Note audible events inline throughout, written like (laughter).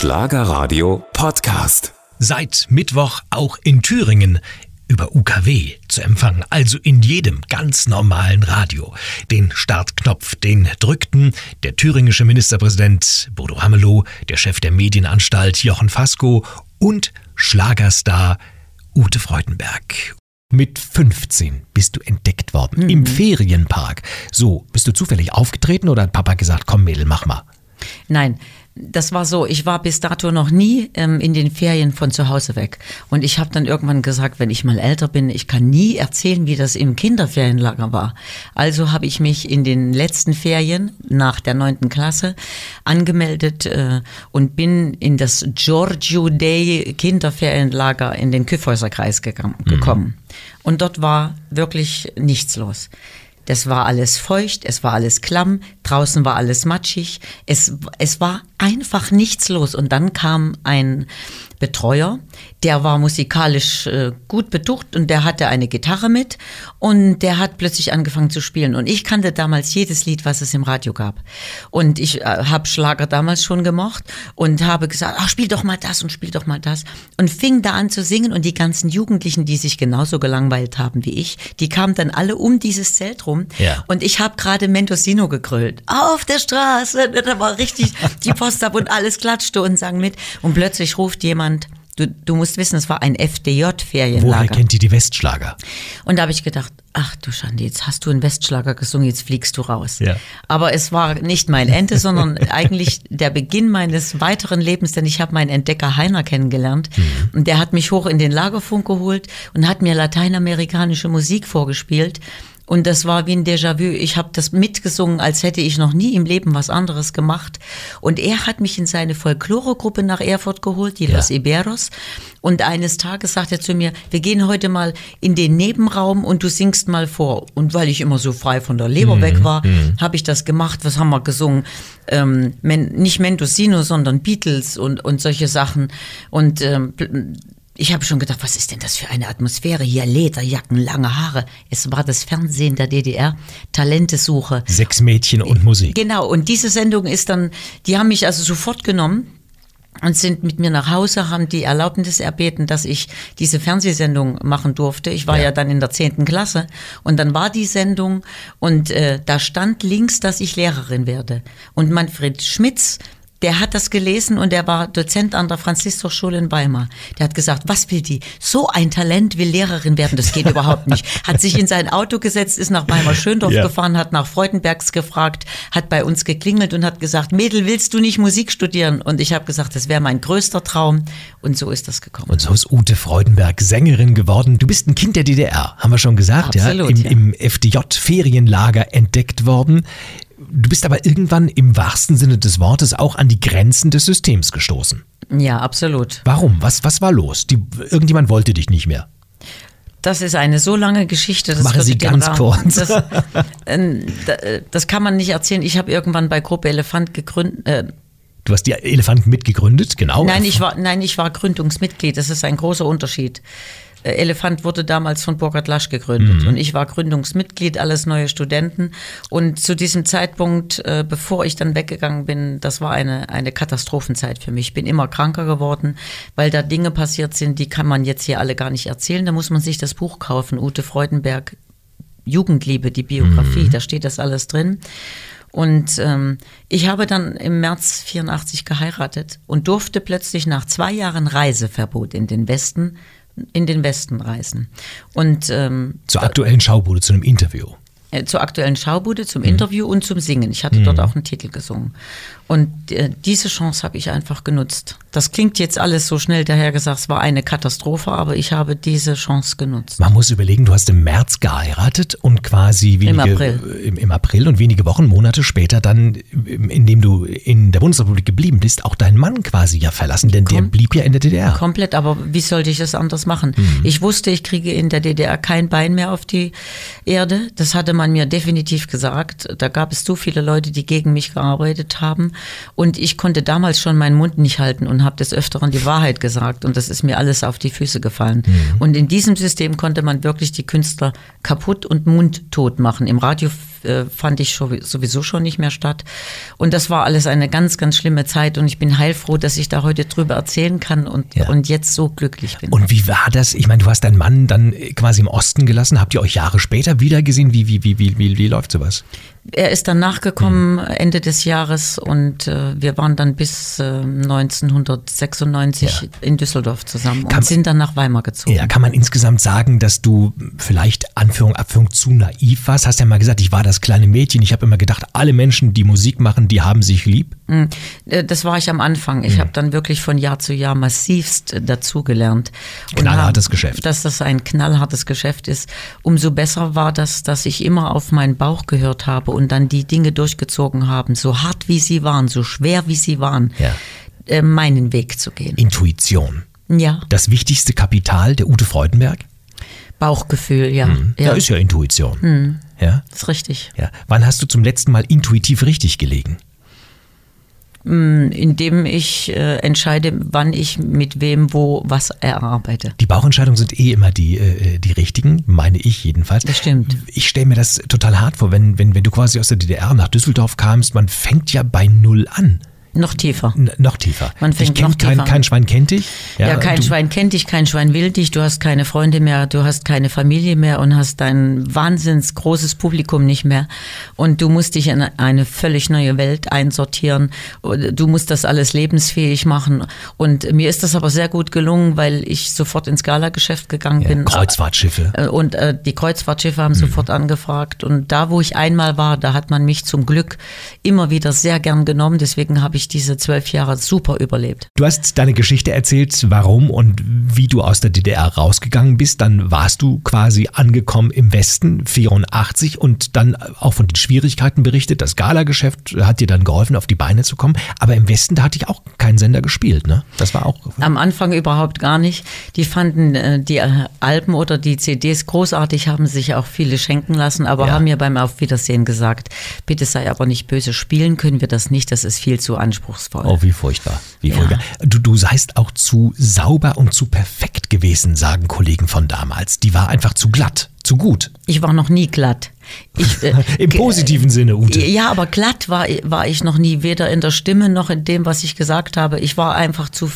Schlagerradio Podcast. Seit Mittwoch auch in Thüringen über UKW zu empfangen, also in jedem ganz normalen Radio. Den Startknopf, den drückten der thüringische Ministerpräsident Bodo Ramelow, der Chef der Medienanstalt Jochen Fasko und Schlagerstar Ute Freudenberg. Mit 15 bist du entdeckt worden im Ferienpark. So, bist du zufällig aufgetreten oder hat Papa gesagt, komm Mädel, mach mal? Nein, das war so. Ich war bis dato noch nie ähm, in den Ferien von zu Hause weg. Und ich habe dann irgendwann gesagt, wenn ich mal älter bin, ich kann nie erzählen, wie das im Kinderferienlager war. Also habe ich mich in den letzten Ferien nach der neunten Klasse angemeldet äh, und bin in das Giorgio Day Kinderferienlager in den Kyffhäuserkreis gegangen, gekommen. Und dort war wirklich nichts los. Das war alles feucht, es war alles klamm, draußen war alles matschig, es, es war einfach nichts los. Und dann kam ein Betreuer, der war musikalisch äh, gut betucht und der hatte eine Gitarre mit und der hat plötzlich angefangen zu spielen. Und ich kannte damals jedes Lied, was es im Radio gab. Und ich äh, habe Schlager damals schon gemocht und habe gesagt, ach, spiel doch mal das und spiel doch mal das. Und fing da an zu singen und die ganzen Jugendlichen, die sich genauso gelangweilt haben wie ich, die kamen dann alle um dieses Zelt rum. Ja. Und ich habe gerade Mendocino gegrölt. Auf der Straße, da war richtig die (laughs) Post ab und alles klatschte und sang mit. Und plötzlich ruft jemand, du, du musst wissen, es war ein Woher FDJ-Ferienlager. kennt ihr die Westschlager? Und da habe ich gedacht, ach du Schande, jetzt hast du einen Westschlager gesungen, jetzt fliegst du raus. Ja. Aber es war nicht mein Ende, (laughs) sondern eigentlich der Beginn meines weiteren Lebens, denn ich habe meinen Entdecker Heiner kennengelernt und der hat mich hoch in den Lagerfunk geholt und hat mir lateinamerikanische Musik vorgespielt. Und das war wie ein Déjà-vu. Ich habe das mitgesungen, als hätte ich noch nie im Leben was anderes gemacht. Und er hat mich in seine Folklore-Gruppe nach Erfurt geholt, die Ja. Los Iberos. Und eines Tages sagt er zu mir, wir gehen heute mal in den Nebenraum und du singst mal vor. Und weil ich immer so frei von der Leber weg war, habe ich das gemacht. Was haben wir gesungen? Ähm, nicht Mendocino, sondern Beatles und, und solche Sachen. Und ähm, ich habe schon gedacht, was ist denn das für eine Atmosphäre hier? Lederjacken, lange Haare. Es war das Fernsehen der DDR, Talentesuche. Sechs Mädchen und Musik. Genau, und diese Sendung ist dann, die haben mich also sofort genommen und sind mit mir nach Hause, haben die Erlaubnis erbeten, dass ich diese Fernsehsendung machen durfte. Ich war Ja. ja, dann in der zehnten Klasse und dann war die Sendung und äh, da stand links, dass ich Lehrerin werde. Und Manfred Schmitz, der hat das gelesen und der war Dozent an der Franziskusschule in Weimar. Der hat gesagt, was will die? So ein Talent will Lehrerin werden, das geht überhaupt nicht. (laughs) Hat sich in sein Auto gesetzt, ist nach Weimar Schöndorf Ja. gefahren, hat nach Freudenbergs gefragt, hat bei uns geklingelt und hat gesagt, Mädel, willst du nicht Musik studieren? Und ich habe gesagt, das wäre mein größter Traum. Und so ist das gekommen. Und so ist Ute Freudenberg Sängerin geworden. Du bist ein Kind der DDR, haben wir schon gesagt, Absolut, ja? ja. Im, im FDJ-Ferienlager entdeckt worden. Du bist aber irgendwann im wahrsten Sinne des Wortes auch an die Grenzen des Systems gestoßen. Ja, absolut. Warum? Was, was war los? Die, irgendjemand wollte dich nicht mehr. Das ist eine so lange Geschichte. Das Machen würde Sie ganz Rahmen- kurz. Das, äh, da- äh, das kann man nicht erzählen. Ich habe irgendwann bei Gruppe Elefant gegründet. Äh, Du hast die Elefanten mitgegründet, genau. Nein, ich war, nein, ich war Gründungsmitglied. Das ist ein großer Unterschied. Äh, Elefant wurde damals von Burkhard Lasch gegründet und ich war Gründungsmitglied, alles neue Studenten. Und zu diesem Zeitpunkt, äh, bevor ich dann weggegangen bin, das war eine, eine Katastrophenzeit für mich. Ich bin immer kranker geworden, weil da Dinge passiert sind, die kann man jetzt hier alle gar nicht erzählen. Da muss man sich das Buch kaufen, Ute Freudenberg, Jugendliebe, die Biografie, da steht das alles drin. Und ähm, ich habe dann im März 84 geheiratet und durfte plötzlich nach zwei Jahren Reiseverbot in den Westen in den Westen reisen. Und ähm, Zur aktuellen Schaubude, zu einem Interview. Äh, zur aktuellen Schaubude, Mhm. zum Interview und zum Singen. Ich hatte dort auch einen Titel gesungen. Und äh, diese Chance habe ich einfach genutzt. Das klingt jetzt alles so schnell dahergesagt, es war eine Katastrophe, aber ich habe diese Chance genutzt. Man muss überlegen, du hast im März geheiratet und quasi wenige, April. äh, Im, im April und wenige Wochen, Monate später dann, ähm, indem du in der Bundesrepublik geblieben bist, auch deinen Mann quasi ja verlassen, denn der Komm. blieb ja in der DDR. Komplett, aber wie sollte ich das anders machen? Mhm. Ich wusste, ich kriege in der DDR kein Bein mehr auf die Erde. Das hatte man mir definitiv gesagt. Da gab es so viele Leute, die gegen mich gearbeitet haben. Und ich konnte damals schon meinen Mund nicht halten und habe des Öfteren die Wahrheit gesagt. Und das ist mir alles auf die Füße gefallen. Und in diesem System konnte man wirklich die Künstler kaputt und mundtot machen. Im Radio äh, fand ich sowieso schon nicht mehr statt. Und das war alles eine ganz, ganz schlimme Zeit und ich bin heilfroh, dass ich da heute drüber erzählen kann und, Ja. und jetzt so glücklich bin. Und wie war das? Ich meine, du hast deinen Mann dann quasi im Osten gelassen. Habt ihr euch Jahre später wieder gesehen? Wie, wie, wie, wie, wie, wie läuft sowas? Er ist dann nachgekommen Hm. Ende des Jahres und äh, wir waren dann bis äh, 1996 Ja. in Düsseldorf zusammen Kann- und sind dann nach Weimar gezogen. Ja, kann man insgesamt sagen, dass du vielleicht Anführung, Abführung zu naiv warst? Hast ja mal gesagt, ich war das kleine Mädchen. Ich habe immer gedacht, alle Menschen, die Musik machen, die haben sich lieb. Äh, Das war ich am Anfang. Ich habe dann wirklich von Jahr zu Jahr massivst äh, dazugelernt. Knallhartes hab- Geschäft. Dass das ein knallhartes Geschäft ist. Umso besser war das, dass ich immer auf meinen Bauch gehört habe und dann die Dinge durchgezogen haben, so hart wie sie waren, so schwer wie sie waren, Ja. äh, meinen Weg zu gehen. Intuition. Ja, Das wichtigste Kapital der Ute Freudenberg? Bauchgefühl, ja. Hm. Da ja, ist ja Intuition. Ja? ist richtig. Ja. Wann hast du zum letzten Mal intuitiv richtig gelegen? Indem ich äh, entscheide, wann ich mit wem wo was erarbeite. Die Bauchentscheidungen sind eh immer die, äh, die richtigen, meine ich jedenfalls. Das stimmt. Ich stelle mir das total hart vor, wenn, wenn, wenn du quasi aus der DDR nach Düsseldorf kamst, man fängt ja bei Null an. Noch tiefer. N noch tiefer. Man fängt kennt noch kein, tiefer kein Schwein kennt dich. Ja, kein du, Schwein kennt dich, kein Schwein will dich, du hast keine Freunde mehr, du hast keine Familie mehr und hast dein wahnsinns großes Publikum nicht mehr. Und du musst dich in eine völlig neue Welt einsortieren. Du musst das alles lebensfähig machen. Und mir ist das aber sehr gut gelungen, weil ich sofort ins Gala-Geschäft gegangen Ja, bin. Kreuzfahrtschiffe. Äh, Und äh, die Kreuzfahrtschiffe haben Mhm. sofort angefragt. Und da, wo ich einmal war, da hat man mich zum Glück immer wieder sehr gern genommen. Deswegen habe ich diese zwölf Jahre super überlebt. Du hast deine Geschichte erzählt, warum und wie du aus der DDR rausgegangen bist. Dann warst du quasi angekommen im Westen, 84, und dann auch von den Schwierigkeiten berichtet. Das Gala-Geschäft hat dir dann geholfen, auf die Beine zu kommen. Aber im Westen, da hatte ich auch keinen Sender gespielt, ne? Das war auch. Am Anfang überhaupt gar nicht. Die fanden äh, die äh, Alben oder die CDs großartig, haben sich auch viele schenken lassen, aber Ja. haben mir beim Auf Wiedersehen gesagt, bitte sei aber nicht böse, spielen können wir das nicht, das ist viel zu anspruchsvoll. Oh, wie furchtbar. Wie Ja. furchtbar. Du, du seist auch zu sauber und zu perfekt gewesen, sagen Kollegen von damals. Die war einfach zu glatt, zu gut. Ich war noch nie glatt. Ich, äh, (laughs) Im positiven Sinne, Ute. Ja, aber glatt war, war ich noch nie, weder in der Stimme noch in dem, was ich gesagt habe. Ich war einfach zu,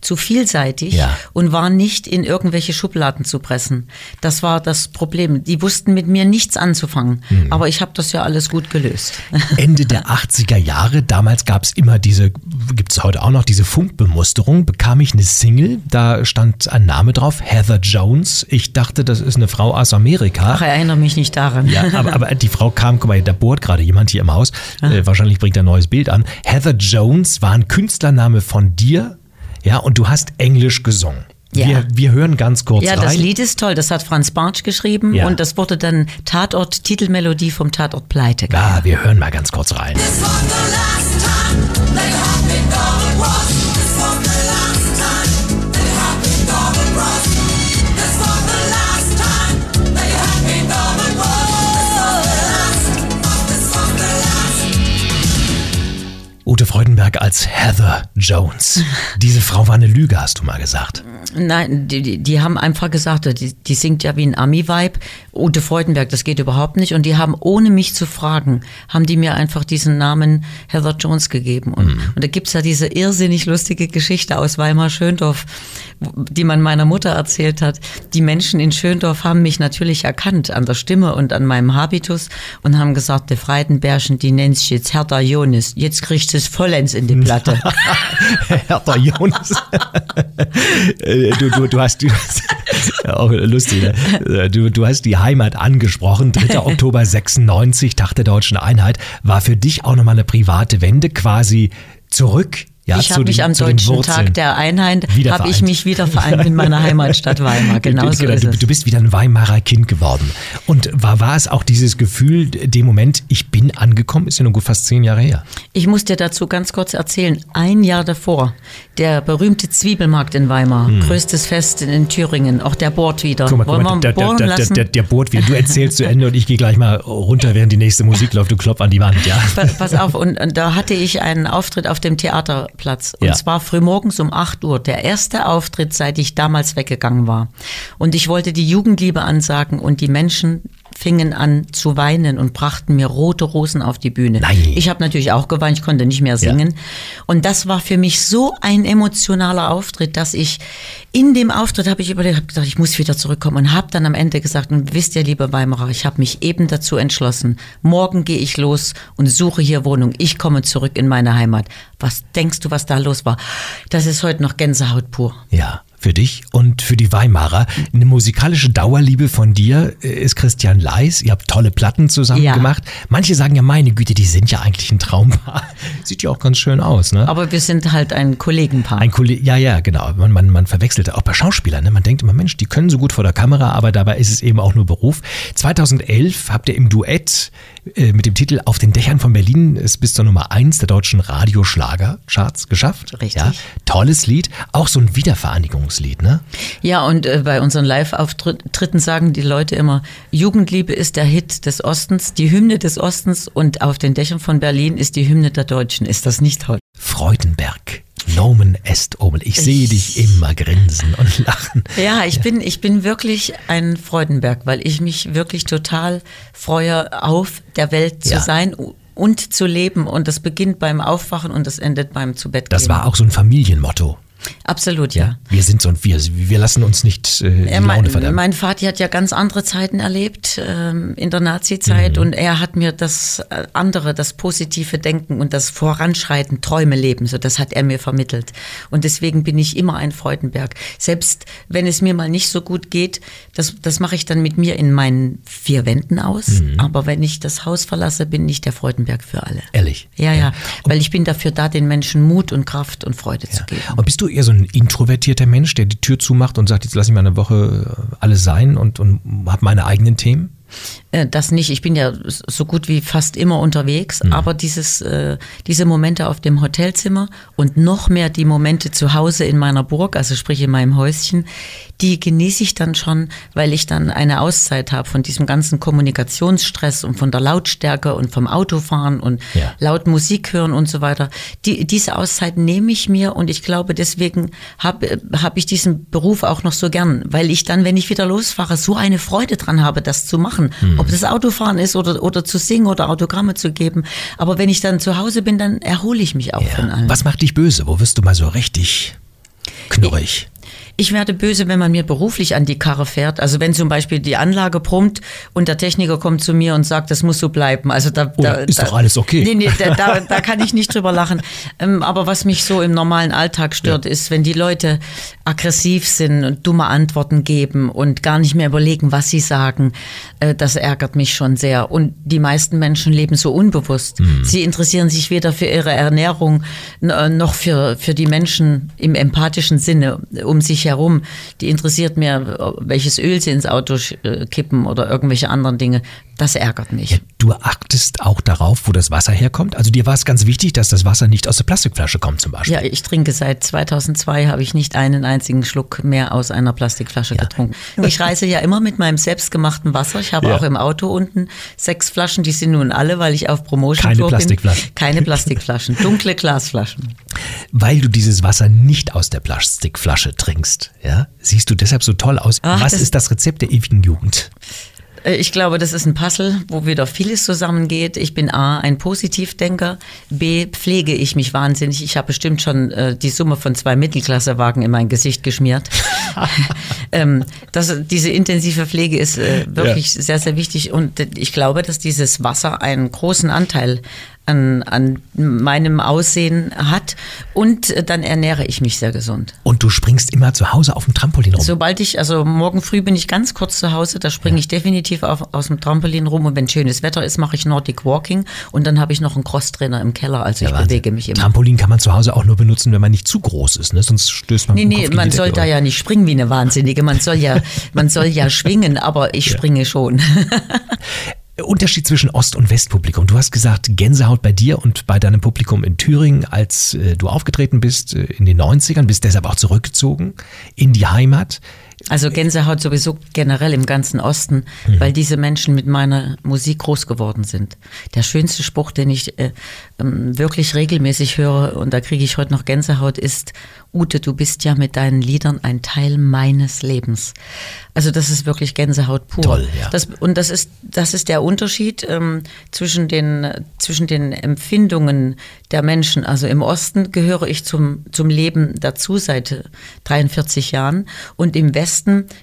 zu vielseitig Ja. und war nicht in irgendwelche Schubladen zu pressen. Das war das Problem. Die wussten mit mir nichts anzufangen. Mhm. Aber ich habe das ja alles gut gelöst. (laughs) Ende der 80er Jahre, damals gab es immer diese, gibt es heute auch noch, diese Funkbemusterung, bekam ich eine Single, da stand ein Name drauf, Heather Jones. Ich dachte, das ist eine Frau aus Amerika. Ach, erinnere mich nicht daran. Ja, aber, aber die Frau kam, guck mal, da bohrt gerade jemand hier im Haus. Äh, wahrscheinlich bringt er ein neues Bild an. Heather Jones war ein Künstlername von dir. Ja, und du hast Englisch gesungen. Ja. Wir, wir hören ganz kurz Ja, rein. das Lied ist toll. Das hat Franz Bartsch geschrieben Ja. und das wurde dann Tatort, Titelmelodie vom Tatort Pleite. Ja, wir hören mal ganz kurz rein. This was the last time they Ute Freudenberg als Heather Jones. (laughs) Diese Frau war eine Lüge, hast du mal gesagt. Nein, die, die, die haben einfach gesagt, die, die singt ja wie ein Ami-Vibe. Ute Freudenberg, das geht überhaupt nicht. Und die haben, ohne mich zu fragen, haben die mir einfach diesen Namen Heather Jones gegeben. Und, und da gibt's ja diese irrsinnig lustige Geschichte aus Weimar-Schöndorf, die man meiner Mutter erzählt hat. Die Menschen in Schöndorf haben mich natürlich erkannt an der Stimme und an meinem Habitus und haben gesagt, der Freidenbärchen, die nennt sich jetzt Hertha Jonas. Jetzt kriegt es vollends in die Platte. (laughs) (laughs) Hertha Jonas. (laughs) Äh, du, du, du hast, du hast (laughs) auch lustig, ne? du, du hast die Heimat angesprochen. 3. (laughs) Oktober 96, Tag der deutschen Einheit, war für dich auch nochmal eine private Wende, quasi zurück. Ja, ich habe mich am deutschen. Tag der Einheit, habe ich mich wieder vereint in meiner (laughs) Heimatstadt Weimar. Genau so ist du, es. du bist wieder ein Weimarer Kind geworden. Und war, war es auch dieses Gefühl, dem Moment, ich bin angekommen, ist ja nun gut fast zehn Jahre her. Ich muss dir dazu ganz kurz erzählen. Ein Jahr davor, der berühmte Zwiebelmarkt in Weimar, größtes Fest in, in Thüringen, auch der bohrt wieder. Hm. Guck mal, Wollen guck mal wir der, bohren der, der, der, der bohrt wieder. Du erzählst zu Ende und ich gehe gleich mal runter, während die nächste Musik läuft. Du klopf an die Wand, ja. Pa- Pass auf, und, und da hatte ich einen Auftritt auf dem Theaterplatz. Und Ja. zwar frühmorgens um 8 Uhr. Der erste Auftritt, seit ich damals weggegangen war. Und ich wollte die Jugendliebe ansagen und die Menschen fingen an zu weinen und brachten mir rote Rosen auf die Bühne. Nein. Ich habe natürlich auch geweint, ich konnte nicht mehr singen. Und das war für mich so ein emotionaler Auftritt, dass ich in dem Auftritt habe ich überlegt, habe gedacht, ich muss wieder zurückkommen und habe dann am Ende gesagt, und wisst ihr, liebe Weimarer, ich habe mich eben dazu entschlossen, morgen gehe ich los und suche hier Wohnung. Ich komme zurück in meine Heimat. Was denkst du, was da los war? Das ist heute noch Gänsehaut pur. Ja, für dich und für die Weimarer. Eine musikalische Dauerliebe von dir äh, ist Christian Leis. Ihr habt tolle Platten zusammen Ja. gemacht. Manche sagen ja, meine Güte, die sind ja eigentlich ein Traumpaar. (laughs) Sieht ja auch ganz schön aus, ne? Aber wir sind halt ein Kollegenpaar. Ein Kollege, ja, ja, genau. Man, man, man verwechselt auch bei Schauspielern. Ne? Man denkt immer, Mensch, die können so gut vor der Kamera, aber dabei ist es eben auch nur Beruf. 2011 habt ihr im Duett mit dem Titel Auf den Dächern von Berlin es bis zur Nummer 1 der deutschen Radioschlagercharts geschafft. Richtig. Ja, tolles Lied. Auch so ein Wiedervereinigungslied, ne? Ja, und äh, bei unseren Live-Auftritten sagen die Leute immer, Jugendliebe ist der Hit des Ostens, die Hymne des Ostens und auf den Dächern von Berlin ist die Hymne der Deutschen. Ist das nicht toll? Freudenberg. Nomen est Obel. Ich sehe dich immer grinsen und (laughs) lachen. Ja, ich bin, ich bin wirklich ein Freudenberg, weil ich mich wirklich total freue, auf der Welt zu Ja. sein und zu leben. Und das beginnt beim Aufwachen und das endet beim zu Bett Das war auch so ein Familienmotto. Absolut, ja. Wir sind so ein wir, wir lassen uns nicht äh, die Er, Laune mein, verdammen. mein Vati hat ja ganz andere Zeiten erlebt ähm, in der Nazi-Zeit Mhm. und er hat mir das äh, andere, das positive Denken und das Voranschreiten, Träume leben, so das hat er mir vermittelt. Und deswegen bin ich immer ein Freudenberg. Selbst wenn es mir mal nicht so gut geht, das, das mache ich dann mit mir in meinen vier Wänden aus. Mhm. Aber wenn ich das Haus verlasse, bin ich der Freudenberg für alle. Ehrlich. Ja, ja, weil ich bin dafür da, den Menschen Mut und Kraft und Freude zu geben. Und bist du eher so ein introvertierter Mensch, der die Tür zumacht und sagt, jetzt lass ich mal eine Woche äh, alles sein und, und hab meine eigenen Themen? Äh, Das nicht. Ich bin ja so gut wie fast immer unterwegs, aber dieses, äh, diese Momente auf dem Hotelzimmer und noch mehr die Momente zu Hause in meiner Burg, also sprich in meinem Häuschen, die genieße ich dann schon, weil ich dann eine Auszeit habe von diesem ganzen Kommunikationsstress und von der Lautstärke und vom Autofahren und Ja. laut Musik hören und so weiter. Die, diese Auszeit nehme ich mir und ich glaube, deswegen habe hab ich diesen Beruf auch noch so gern, weil ich dann, wenn ich wieder losfahre, so eine Freude dran habe, das zu machen. Ob das Autofahren ist oder, oder zu singen oder Autogramme zu geben. Aber wenn ich dann zu Hause bin, dann erhole ich mich auch von allem. Was macht dich böse? Wo wirst du mal so richtig knurrig? Ich werde böse, wenn man mir beruflich an die Karre fährt. Also wenn zum Beispiel die Anlage brummt und der Techniker kommt zu mir und sagt, das muss so bleiben. Also da, Oh, da ist da, doch alles okay. Nee, nee, da, da, (laughs) da kann ich nicht drüber lachen. Ähm, aber was mich so im normalen Alltag stört, ist, wenn die Leute aggressiv sind und dumme Antworten geben und gar nicht mehr überlegen, was sie sagen. Äh, das ärgert mich schon sehr. Und die meisten Menschen leben so unbewusst. Mhm. Sie interessieren sich weder für ihre Ernährung äh, noch für, für die Menschen im empathischen Sinne um sich herum. Die interessiert mehr, welches Öl sie ins Auto äh, kippen oder irgendwelche anderen Dinge. Das ärgert mich. Du achtest auch darauf, wo das Wasser herkommt. Also dir war es ganz wichtig, dass das Wasser nicht aus der Plastikflasche kommt zum Beispiel. Ja, ich trinke seit 2002, habe ich nicht einen einzigen Schluck mehr aus einer Plastikflasche getrunken. Ich reise ja immer mit meinem selbstgemachten Wasser. Ich habe Ja. auch im Auto unten sechs Flaschen, die sind nun alle, weil ich auf Promotion Keine Tour bin. Plastikflaschen. Keine Plastikflaschen, dunkle Glasflaschen. Weil du dieses Wasser nicht aus der Plastikflasche trinkst, ja, siehst du deshalb so toll aus. Ach, Was ist das Rezept der ewigen Jugend? Äh, Ich glaube, das ist ein Puzzle, wo wieder vieles zusammengeht. Ich bin A, ein Positivdenker. B, pflege ich mich wahnsinnig. Ich habe bestimmt schon äh, die Summe von zwei Mittelklassewagen in mein Gesicht geschmiert. (laughs) ähm, das, diese intensive Pflege ist äh, wirklich sehr, sehr wichtig. Und ich glaube, dass dieses Wasser einen großen Anteil an, an meinem Aussehen hat. Und äh, dann ernähre ich mich sehr gesund. Und du springst immer zu Hause auf dem Trampolin rum. Sobald ich, also morgen früh bin ich ganz kurz zu Hause, da springe ich definitiv auf, aus dem Trampolin rum und wenn schönes Wetter ist, mache ich Nordic Walking und dann habe ich noch einen Crosstrainer im Keller, also ich Wahnsinn. bewege mich immer. Trampolin kann man zu Hause auch nur benutzen, wenn man nicht zu groß ist, ne? sonst stößt man Nee, nee, man soll da ja nicht springen wie eine Wahnsinnige, man soll ja, (laughs) man soll ja schwingen, aber ich springe schon. (laughs) Unterschied zwischen Ost- und Westpublikum. Du hast gesagt, Gänsehaut bei dir und bei deinem Publikum in Thüringen, als äh, du aufgetreten bist äh, in den 90ern, bist deshalb auch zurückgezogen in die Heimat. Also Gänsehaut sowieso generell im ganzen Osten, weil diese Menschen mit meiner Musik groß geworden sind. Der schönste Spruch, den ich äh, ähm, wirklich regelmäßig höre, und da kriege ich heute noch Gänsehaut, ist, Ute, du bist ja mit deinen Liedern ein Teil meines Lebens. Also das ist wirklich Gänsehaut pur. Toll, ja. Das, und das ist, das ist der Unterschied ähm, zwischen, den, zwischen den Empfindungen der Menschen. Also im Osten gehöre ich zum, zum Leben dazu seit 43 Jahren und im Westen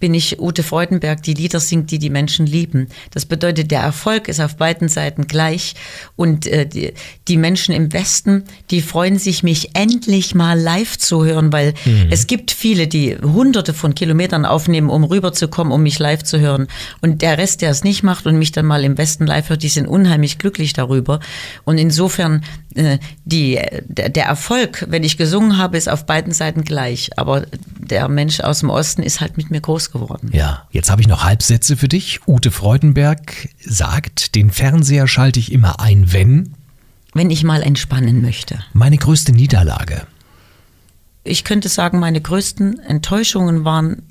bin ich Ute Freudenberg, die Lieder singt, die die Menschen lieben. Das bedeutet, der Erfolg ist auf beiden Seiten gleich und äh, die, die Menschen im Westen, die freuen sich, mich endlich mal live zu hören, weil es gibt viele, die hunderte von Kilometern aufnehmen, um rüberzukommen, um mich live zu hören. Und der Rest, der es nicht macht und mich dann mal im Westen live hört, die sind unheimlich glücklich darüber. Und insofern, äh, die, der, der Erfolg, wenn ich gesungen habe, ist auf beiden Seiten gleich. Aber der Mensch aus dem Osten ist halt mit mir groß geworden. Ja, jetzt habe ich noch Halbsätze für dich. Ute Freudenberg sagt, den Fernseher schalte ich immer ein, wenn Wenn ich mal entspannen möchte. meine größte Niederlage. Ich könnte sagen, meine größten Enttäuschungen waren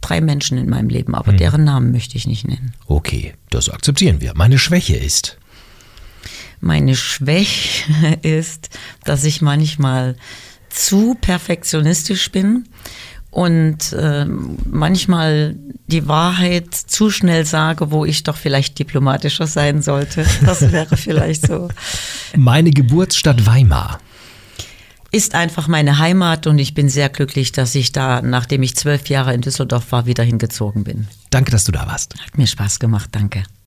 drei Menschen in meinem Leben, aber deren Namen möchte ich nicht nennen. Okay, das akzeptieren wir. Meine Schwäche ist. Meine Schwäche (laughs) ist, dass ich manchmal zu perfektionistisch bin und äh, manchmal die Wahrheit zu schnell sage, wo ich doch vielleicht diplomatischer sein sollte. Das wäre (laughs) vielleicht so. Meine Geburtsstadt Weimar. Ist einfach meine Heimat und ich bin sehr glücklich, dass ich da, nachdem ich zwölf Jahre in Düsseldorf war, wieder hingezogen bin. Danke, dass du da warst. Hat mir Spaß gemacht, danke.